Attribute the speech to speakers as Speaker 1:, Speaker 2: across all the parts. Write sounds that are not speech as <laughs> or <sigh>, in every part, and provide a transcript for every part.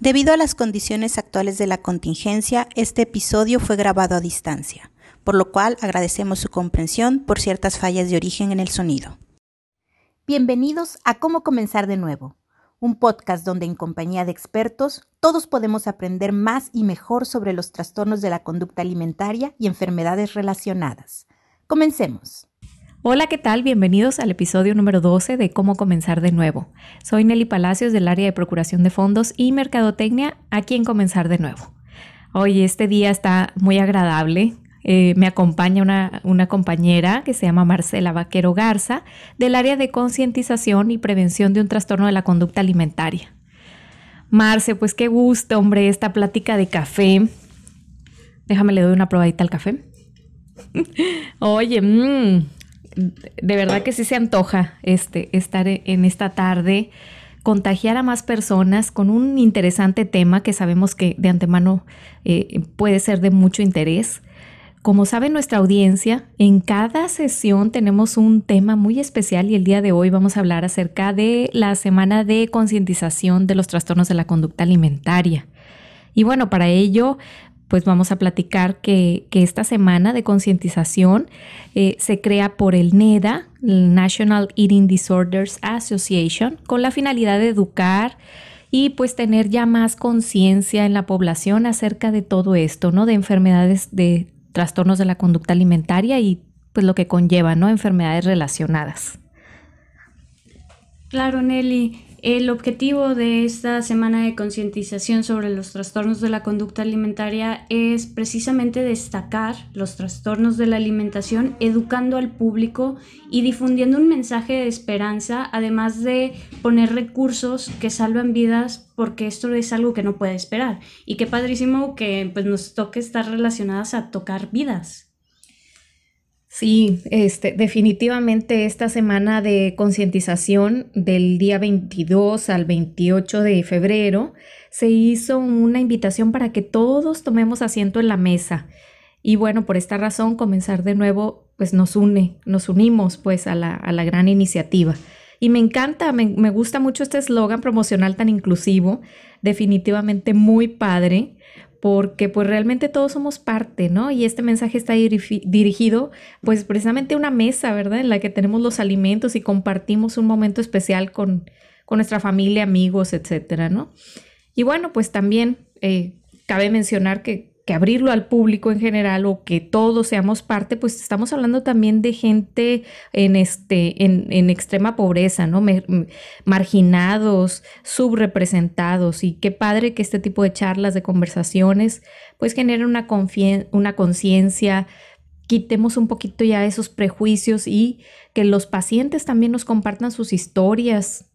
Speaker 1: Debido a las condiciones actuales de la contingencia, este episodio fue grabado a distancia, por lo cual agradecemos su comprensión por ciertas fallas de origen en el sonido. Bienvenidos a Cómo comenzar de nuevo, un podcast donde en compañía de expertos todos podemos aprender más y mejor sobre los trastornos de la conducta alimentaria y enfermedades relacionadas. Comencemos.
Speaker 2: Hola, ¿qué tal? Bienvenidos al episodio número 12 de Cómo comenzar de nuevo. Soy Nelly Palacios del área de Procuración de Fondos y Mercadotecnia aquí en Comenzar de nuevo. Hoy este día está muy agradable. Eh, me acompaña una, una, compañera que se llama Marcela Vaquero Garza del área de concientización y prevención de un trastorno de la conducta alimentaria. Marce, pues qué gusto, hombre, esta plática de café. Déjame le doy una probadita al café. <laughs> Oye, mmm, de verdad que sí se antoja este, estar en esta tarde, contagiar a más personas con un interesante tema que sabemos que de antemano eh, puede ser de mucho interés. Como sabe nuestra audiencia, en cada sesión tenemos un tema muy especial y el día de hoy vamos a hablar acerca de la semana de concientización de los trastornos de la conducta alimentaria. Y bueno, para ello pues vamos a platicar que, esta semana de concientización eh, se crea por el NEDA, el National Eating Disorders Association, con la finalidad de educar y pues tener ya más conciencia en la población acerca de todo esto, ¿no? De enfermedades de trastornos de la conducta alimentaria y pues lo que conlleva, ¿no? Enfermedades relacionadas.
Speaker 3: Claro, Nelly. El objetivo de esta semana de concientización sobre los trastornos de la conducta alimentaria es precisamente destacar los trastornos de la alimentación, educando al público y difundiendo un mensaje de esperanza, además de poner recursos que salvan vidas, porque esto es algo que no puede esperar. Y qué padrísimo que pues, nos toque estar relacionadas a tocar vidas.
Speaker 2: Sí, este, definitivamente esta semana de concientización del día 22 al 28 de febrero se hizo una invitación para que todos tomemos asiento en la mesa. Y bueno, por esta razón, comenzar de nuevo, pues nos une, nos unimos pues a la, a la gran iniciativa. Y me encanta, me, me gusta mucho este eslogan promocional tan inclusivo, definitivamente muy padre porque pues realmente todos somos parte, ¿no? Y este mensaje está dirigido pues precisamente a una mesa, ¿verdad? En la que tenemos los alimentos y compartimos un momento especial con, con nuestra familia, amigos, etcétera, ¿no? Y bueno, pues también eh, cabe mencionar que que abrirlo al público en general o que todos seamos parte, pues estamos hablando también de gente en, este, en, extrema pobreza, ¿no? marginados, subrepresentados y qué padre que este tipo de charlas, de conversaciones, pues generen una, una conciencia, quitemos un poquito ya esos prejuicios y que los pacientes también nos compartan sus historias,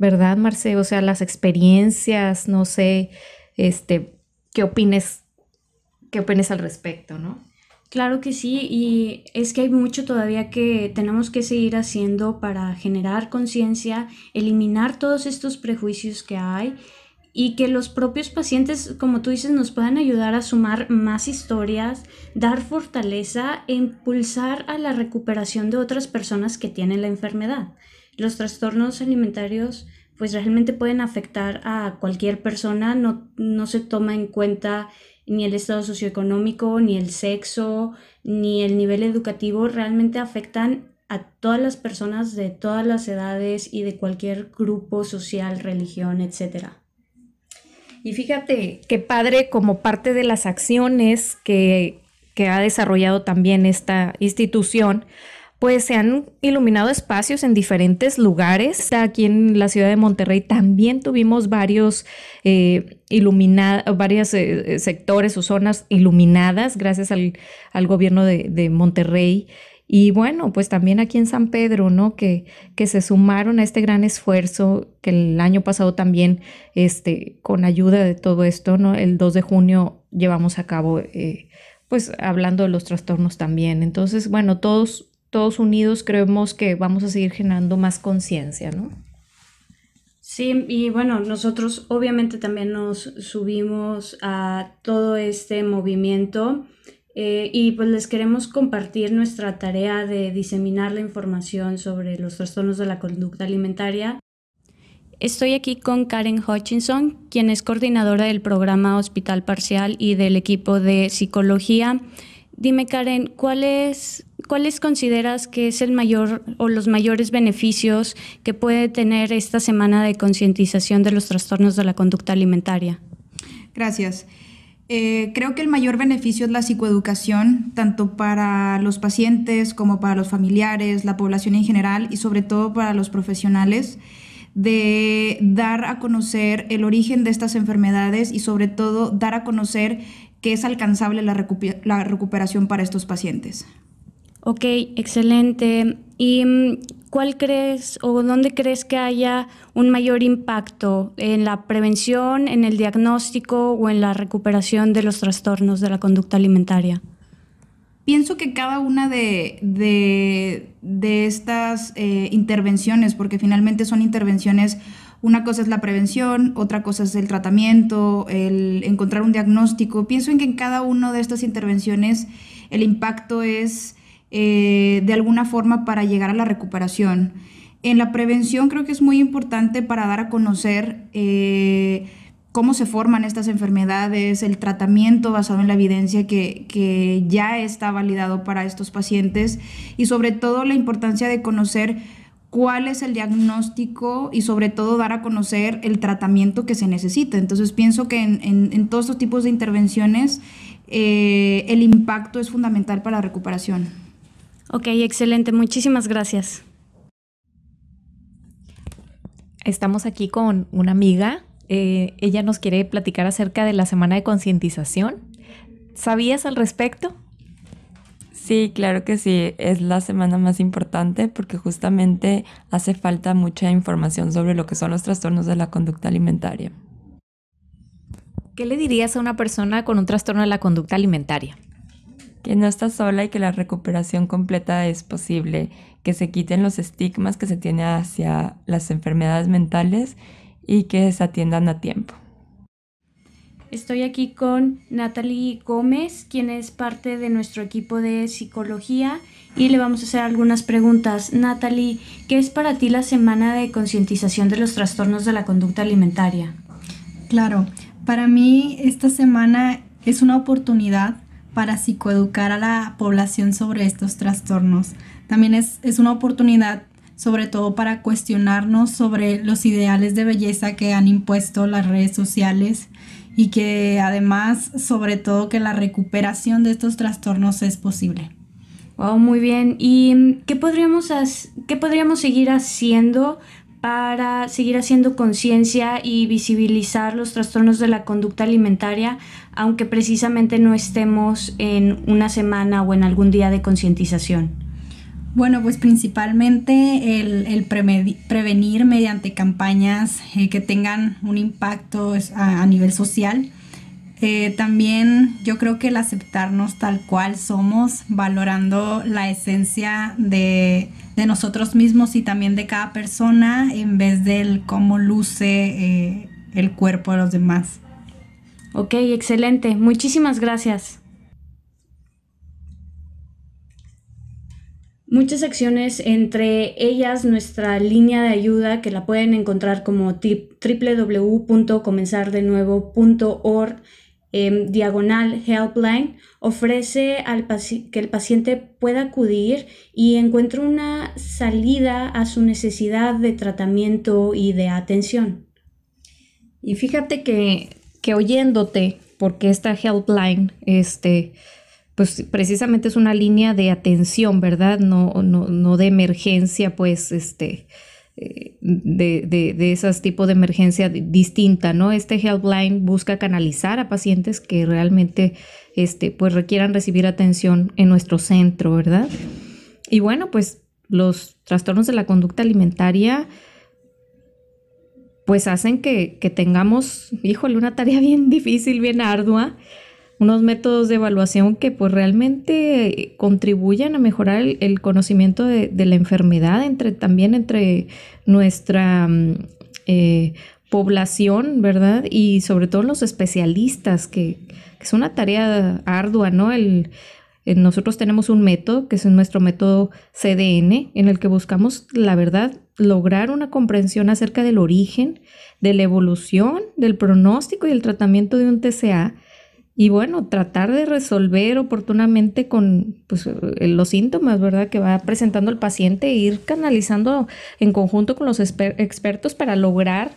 Speaker 2: ¿verdad, Marce? O sea, las experiencias, no sé, este, ¿qué opines qué opinas al respecto, ¿no?
Speaker 3: Claro que sí, y es que hay mucho todavía que tenemos que seguir haciendo para generar conciencia, eliminar todos estos prejuicios que hay y que los propios pacientes, como tú dices, nos puedan ayudar a sumar más historias, dar fortaleza e impulsar a la recuperación de otras personas que tienen la enfermedad. Los trastornos alimentarios pues realmente pueden afectar a cualquier persona, no, no se toma en cuenta ni el estado socioeconómico, ni el sexo, ni el nivel educativo realmente afectan a todas las personas de todas las edades y de cualquier grupo social, religión, etc.
Speaker 2: Y fíjate qué padre como parte de las acciones que, que ha desarrollado también esta institución, pues se han iluminado espacios en diferentes lugares. Aquí en la ciudad de Monterrey también tuvimos varios eh, eh, eh, sectores o zonas iluminadas gracias al, gobierno de, Monterrey. Y bueno, pues también aquí en San Pedro, ¿no? Que, que se sumaron a este gran esfuerzo que el año pasado también, este, con ayuda de todo esto, ¿no? El 2 de junio llevamos a cabo, pues hablando de los trastornos también. Entonces, bueno, todos todos unidos creemos que vamos a seguir generando más conciencia, ¿no?
Speaker 3: Sí, y bueno, nosotros obviamente también nos subimos a todo este movimiento eh, y pues les queremos compartir nuestra tarea de diseminar la información sobre los trastornos de la conducta alimentaria Estoy aquí con Karen Hutchinson, quien es coordinadora del programa Hospital Parcial y del equipo de psicología. Dime, Karen, ¿cuáles, ¿cuáles consideras que es el mayor o los mayores beneficios que puede tener esta semana de concientización de los trastornos de la conducta alimentaria?
Speaker 4: Gracias. Eh, creo que el mayor beneficio es la psicoeducación, tanto para los pacientes como para los familiares, la población en general y sobre todo para los profesionales de dar a conocer el origen de estas enfermedades y sobre todo dar a conocer que es alcanzable la, recuperación para estos pacientes.
Speaker 3: Ok, excelente. ¿Y mm, cuál crees o dónde crees que haya un mayor impacto en la prevención, en el diagnóstico o en la recuperación de los trastornos de la conducta alimentaria?
Speaker 4: Pienso que cada una de, estas eh, intervenciones, porque finalmente son intervenciones, una cosa es la prevención, otra cosa es el tratamiento, el encontrar un diagnóstico. Pienso en que en cada una de estas intervenciones el impacto es eh, de alguna forma para llegar a la recuperación. En la prevención creo que es muy importante para dar a conocer eh, cómo se forman estas enfermedades, el tratamiento basado en la evidencia que, ya está validado para estos pacientes y sobre todo la importancia de conocer cuál es el diagnóstico y sobre todo dar a conocer el tratamiento que se necesita. Entonces pienso que en, todos estos tipos de intervenciones eh, el impacto es fundamental para la recuperación.
Speaker 3: Ok, excelente. Muchísimas gracias.
Speaker 2: Estamos aquí con una amiga eh, ella nos quiere platicar acerca de la semana de concientización. ¿Sabías al respecto?
Speaker 5: Sí, claro que sí. Es la semana más importante porque justamente hace falta mucha información sobre lo que son los trastornos de la conducta alimentaria.
Speaker 2: ¿Qué le dirías a una persona con un trastorno de la conducta alimentaria?
Speaker 5: Que no está sola y que la recuperación completa es posible, que se quiten los estigmas que se tiene hacia las enfermedades mentales y que se atiendan a tiempo.
Speaker 3: Estoy aquí con Natalie Gómez, quien es parte de nuestro equipo de psicología y le vamos a hacer algunas preguntas. Natalie, ¿qué es para ti la semana de concientización de los trastornos de la conducta alimentaria?
Speaker 6: Claro, para mí esta semana es una oportunidad para psicoeducar a la población sobre estos trastornos. También es, es una oportunidad sobre todo para cuestionarnos sobre los ideales de belleza que han impuesto las redes sociales y que además, sobre todo, que la recuperación de estos trastornos es posible.
Speaker 3: Wow, muy bien. ¿Y qué podríamos, qué podríamos seguir haciendo para seguir haciendo conciencia y visibilizar los trastornos de la conducta alimentaria, aunque precisamente no estemos en una semana o en algún día de concientización?
Speaker 6: Bueno, pues principalmente el, prevenir mediante campañas eh, que tengan un impacto a, nivel social. Eh, también yo creo que el aceptarnos tal cual somos, valorando la esencia de, nosotros mismos y también de cada persona en vez del cómo luce eh, el cuerpo de los demás.
Speaker 3: Ok, excelente. Muchísimas gracias. muchas acciones, entre ellas nuestra línea de ayuda que la pueden encontrar como www.comenzardenuevo.org em, diagonal helpline ofrece al que el paciente pueda acudir y encuentre una salida a su necesidad de tratamiento y de atención.
Speaker 2: Y fíjate que, que oyéndote, porque esta helpline, este, pues precisamente es una línea de atención, ¿verdad? No, no, no de emergencia, pues, este, de, de, de esos tipos de emergencia distinta, ¿no? Este helpline busca canalizar a pacientes que realmente, este, pues, requieran recibir atención en nuestro centro, ¿verdad? Y bueno, pues, los trastornos de la conducta alimentaria, pues, hacen que, que tengamos, híjole, una tarea <laughs> bien difícil, bien ardua, unos métodos de evaluación que pues realmente contribuyan a mejorar el, conocimiento de, la enfermedad entre también entre nuestra mm, eh, población, ¿verdad? Y sobre todo los especialistas, que, es una tarea ardua, ¿no? El, nosotros tenemos un método, que es nuestro método CDN, en el que buscamos, la verdad, lograr una comprensión acerca del origen, de la evolución, del pronóstico y el tratamiento de un TCA. Y bueno, tratar de resolver oportunamente con pues, eh, los síntomas, ¿verdad? Que va presentando el paciente e ir canalizando en conjunto con los expertos para lograr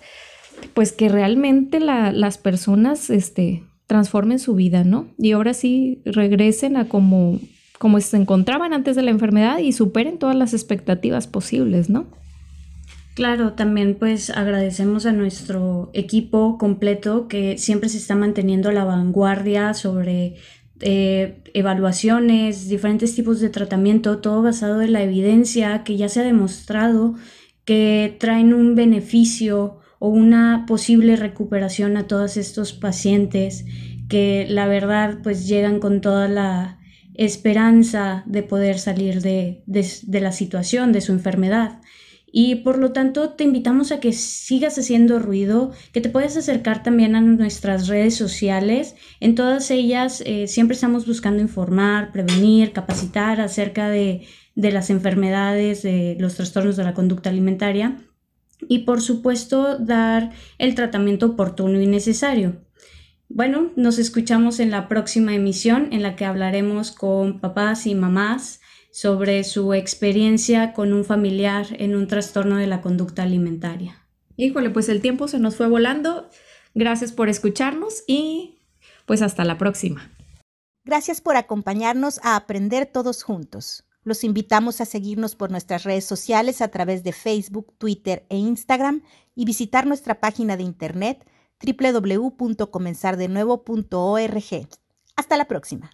Speaker 2: pues que realmente las personas este, transformen su vida, ¿no? Y ahora sí regresen a como, como se encontraban antes de la enfermedad y superen todas las expectativas posibles, ¿no?
Speaker 3: Claro, también pues agradecemos a nuestro equipo completo que siempre se está manteniendo a la vanguardia sobre eh, evaluaciones, diferentes tipos de tratamiento, todo basado en la evidencia que ya se ha demostrado que traen un beneficio o una posible recuperación a todos estos pacientes que la verdad pues llegan con toda la esperanza de poder salir de, de la situación, de su enfermedad y por lo tanto te invitamos a que sigas haciendo ruido, que te puedas acercar también a nuestras redes sociales. En todas ellas eh, siempre estamos buscando informar, prevenir, capacitar acerca de, de las enfermedades, de los trastornos de la conducta alimentaria y por supuesto dar el tratamiento oportuno y necesario. Bueno, nos escuchamos en la próxima emisión en la que hablaremos con papás y mamás sobre su experiencia con un familiar en un trastorno de la conducta alimentaria.
Speaker 2: Híjole, pues el tiempo se nos fue volando. Gracias por escucharnos y pues hasta la próxima.
Speaker 1: Gracias por acompañarnos a aprender todos juntos. Los invitamos a seguirnos por nuestras redes sociales a través de Facebook, Twitter e Instagram y visitar nuestra página de internet www.comenzardenuevo.org. Hasta la próxima.